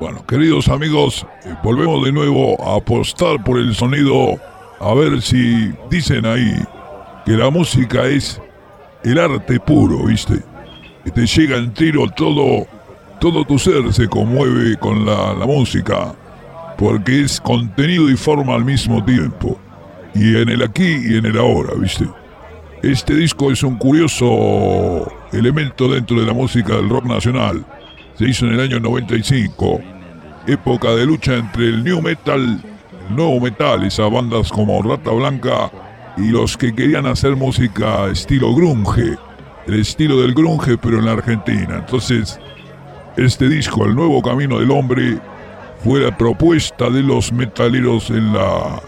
Bueno, queridos amigos, eh, volvemos de nuevo a apostar por el sonido. A ver si dicen ahí que la música es el arte puro, ¿viste? Que te llega en tiro todo, todo tu ser se conmueve con la, la música, porque es contenido y forma al mismo tiempo. Y en el aquí y en el ahora, ¿viste? Este disco es un curioso elemento dentro de la música del rock nacional. Se hizo en el año 95, época de lucha entre el new metal, el nuevo metal, esas bandas como Rata Blanca y los que querían hacer música estilo grunge, el estilo del grunge pero en la Argentina. Entonces, este disco, El Nuevo Camino del Hombre, fue la propuesta de los metaleros en la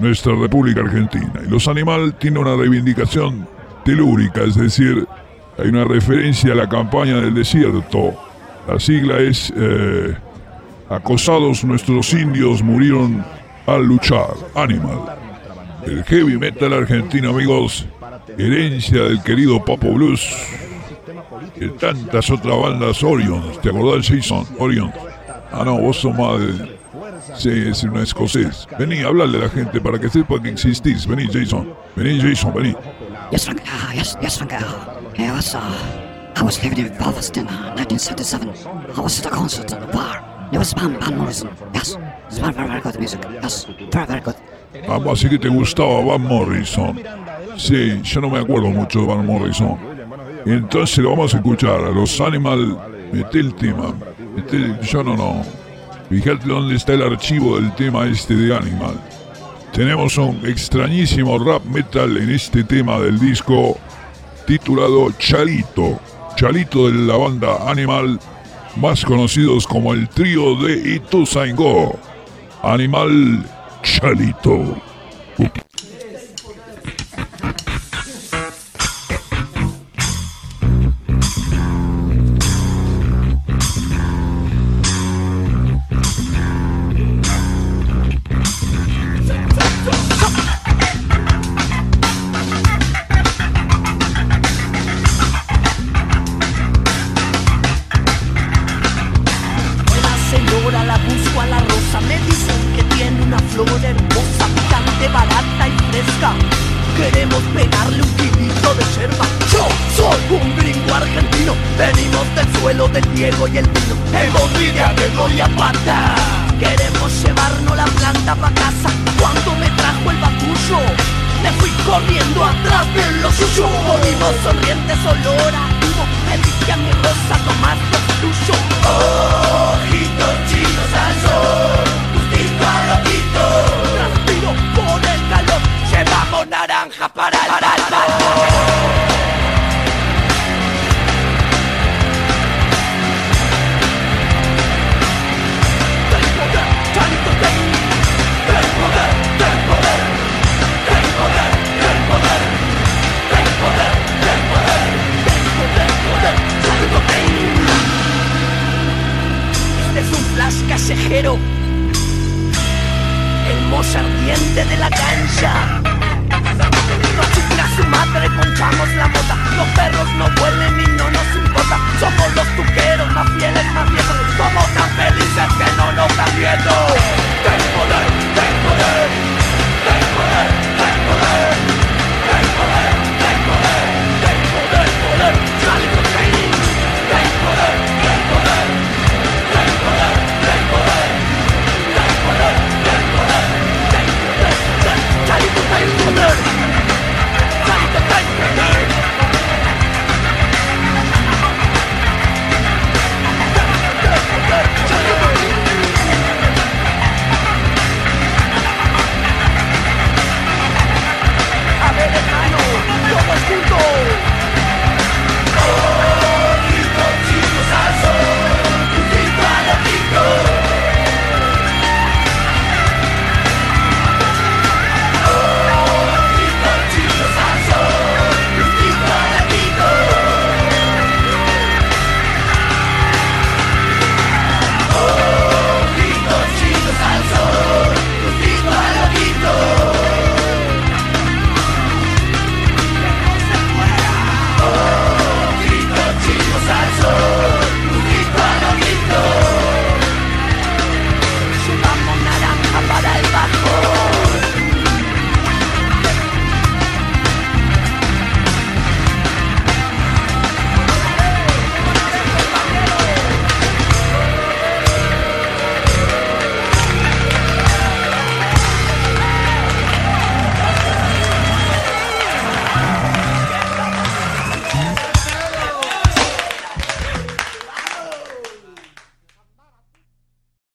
nuestra República Argentina. Y Los Animal tiene una reivindicación telúrica, es decir, hay una referencia a la campaña del desierto. La sigla es eh, Acosados nuestros indios murieron al luchar. Animal. El heavy metal argentino, amigos, herencia del querido Papo Blues. Y tantas otras bandas Orion. ¿Te acordás, Jason? Orion. Ah, no, vos sos más de, Sí, es un escocés. Vení, hablarle a la gente para que sepa que existís. Vení, Jason. Vení, Jason, vení. Yes, I was, living in uh, 1977. I was at a concert in a bar. It was Van, Van Morrison. Yes, it's very, very, very good music. Yes, very, very good. Vamos, así que te gustaba Van Morrison. Sí, yo no me acuerdo mucho de Van Morrison. Entonces lo vamos a escuchar. Los Animal, mete el tema. Yo no, no. Fíjate dónde está el archivo del tema este de Animal. Tenemos un extrañísimo rap metal en este tema del disco titulado Chalito. Chalito de la banda Animal, más conocidos como el trío de Ituzaingó. Animal Chalito. Barata y fresca. Queremos pegarle un kilito de yerba. Yo soy un gringo argentino. Venimos del suelo del Diego y el vino. Hemos vida de gloria pata. Queremos llevarnos la planta pa' casa. Cuando me trajo el bacullo, me fui corriendo atrás de lo suyo. Volvimos sonrientes, olor Este es un flash callejero. El mocha ardiente de la cancha.